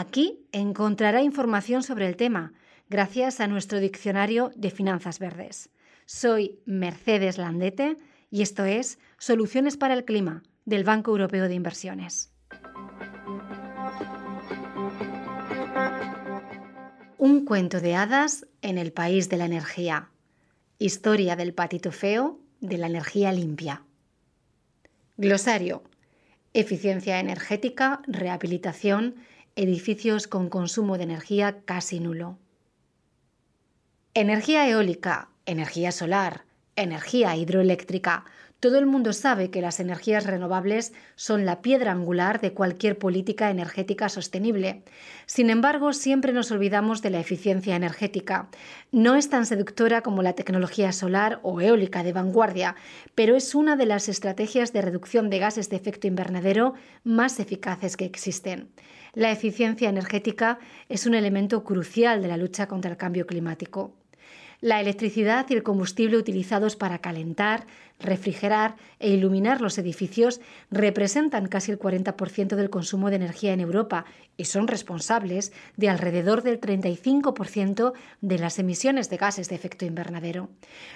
Aquí encontrará información sobre el tema, gracias a nuestro diccionario de finanzas verdes. Soy Mercedes Landete y esto es Soluciones para el Clima del Banco Europeo de Inversiones. Un cuento de hadas en el país de la energía. Historia del patito feo de la energía limpia. Glosario. Eficiencia energética, rehabilitación edificios con consumo de energía casi nulo. Energía eólica, energía solar, energía hidroeléctrica. Todo el mundo sabe que las energías renovables son la piedra angular de cualquier política energética sostenible. Sin embargo, siempre nos olvidamos de la eficiencia energética. No es tan seductora como la tecnología solar o eólica de vanguardia, pero es una de las estrategias de reducción de gases de efecto invernadero más eficaces que existen. La eficiencia energética es un elemento crucial de la lucha contra el cambio climático. La electricidad y el combustible utilizados para calentar, refrigerar e iluminar los edificios representan casi el 40% del consumo de energía en Europa y son responsables de alrededor del 35% de las emisiones de gases de efecto invernadero.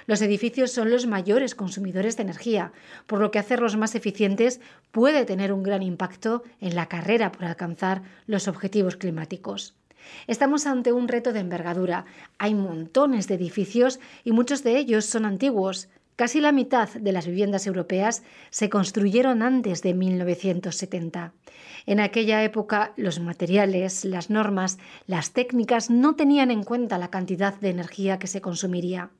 Los edificios son los mayores consumidores de energía, por lo que hacerlos más eficientes puede tener un gran impacto en la carrera por alcanzar los objetivos climáticos. Estamos ante un reto de envergadura. Hay montones de edificios y muchos de ellos son antiguos. Casi la mitad de las viviendas europeas se construyeron antes de 1970. En aquella época los materiales, las normas, las técnicas no tenían en cuenta la cantidad de energía que se consumiría.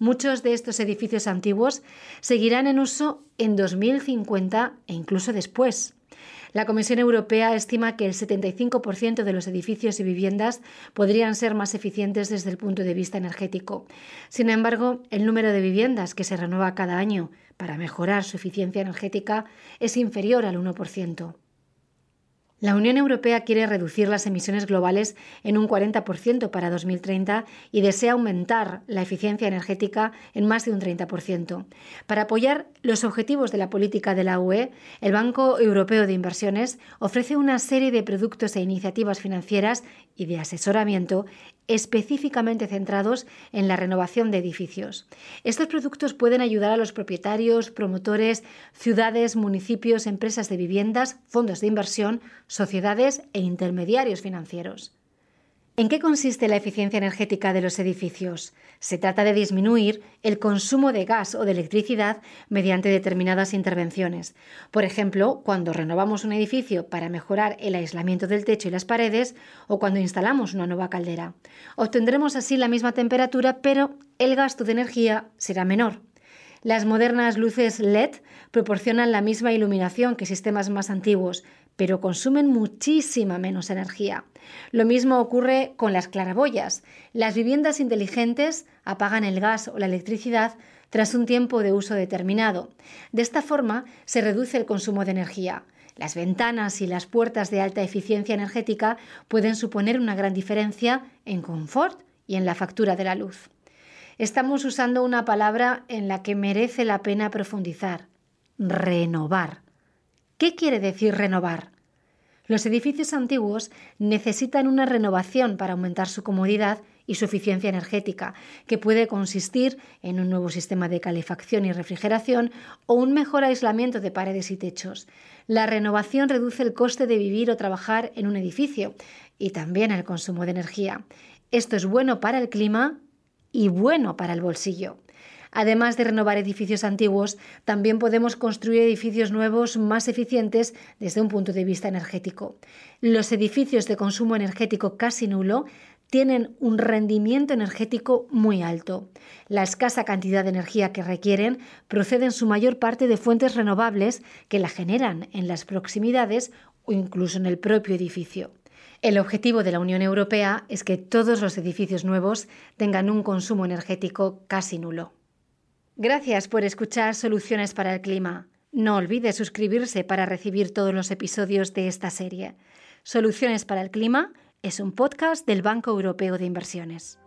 Muchos de estos edificios antiguos seguirán en uso en 2050 e incluso después. La Comisión Europea estima que el 75% de los edificios y viviendas podrían ser más eficientes desde el punto de vista energético. Sin embargo, el número de viviendas que se renueva cada año para mejorar su eficiencia energética es inferior al 1%. La Unión Europea quiere reducir las emisiones globales en un 40% para 2030 y desea aumentar la eficiencia energética en más de un 30%. Para apoyar los objetivos de la política de la UE, el Banco Europeo de Inversiones ofrece una serie de productos e iniciativas financieras y de asesoramiento específicamente centrados en la renovación de edificios. Estos productos pueden ayudar a los propietarios, promotores, ciudades, municipios, empresas de viviendas, fondos de inversión, sociedades e intermediarios financieros. ¿En qué consiste la eficiencia energética de los edificios? Se trata de disminuir el consumo de gas o de electricidad mediante determinadas intervenciones. Por ejemplo, cuando renovamos un edificio para mejorar el aislamiento del techo y las paredes o cuando instalamos una nueva caldera. Obtendremos así la misma temperatura, pero el gasto de energía será menor. Las modernas luces LED proporcionan la misma iluminación que sistemas más antiguos, pero consumen muchísima menos energía. Lo mismo ocurre con las claraboyas. Las viviendas inteligentes apagan el gas o la electricidad tras un tiempo de uso determinado. De esta forma se reduce el consumo de energía. Las ventanas y las puertas de alta eficiencia energética pueden suponer una gran diferencia en confort y en la factura de la luz. Estamos usando una palabra en la que merece la pena profundizar. Renovar. ¿Qué quiere decir renovar? Los edificios antiguos necesitan una renovación para aumentar su comodidad y su eficiencia energética, que puede consistir en un nuevo sistema de calefacción y refrigeración o un mejor aislamiento de paredes y techos. La renovación reduce el coste de vivir o trabajar en un edificio y también el consumo de energía. Esto es bueno para el clima y bueno para el bolsillo. Además de renovar edificios antiguos, también podemos construir edificios nuevos más eficientes desde un punto de vista energético. Los edificios de consumo energético casi nulo tienen un rendimiento energético muy alto. La escasa cantidad de energía que requieren procede en su mayor parte de fuentes renovables que la generan en las proximidades o incluso en el propio edificio. El objetivo de la Unión Europea es que todos los edificios nuevos tengan un consumo energético casi nulo. Gracias por escuchar Soluciones para el Clima. No olvide suscribirse para recibir todos los episodios de esta serie. Soluciones para el Clima es un podcast del Banco Europeo de Inversiones.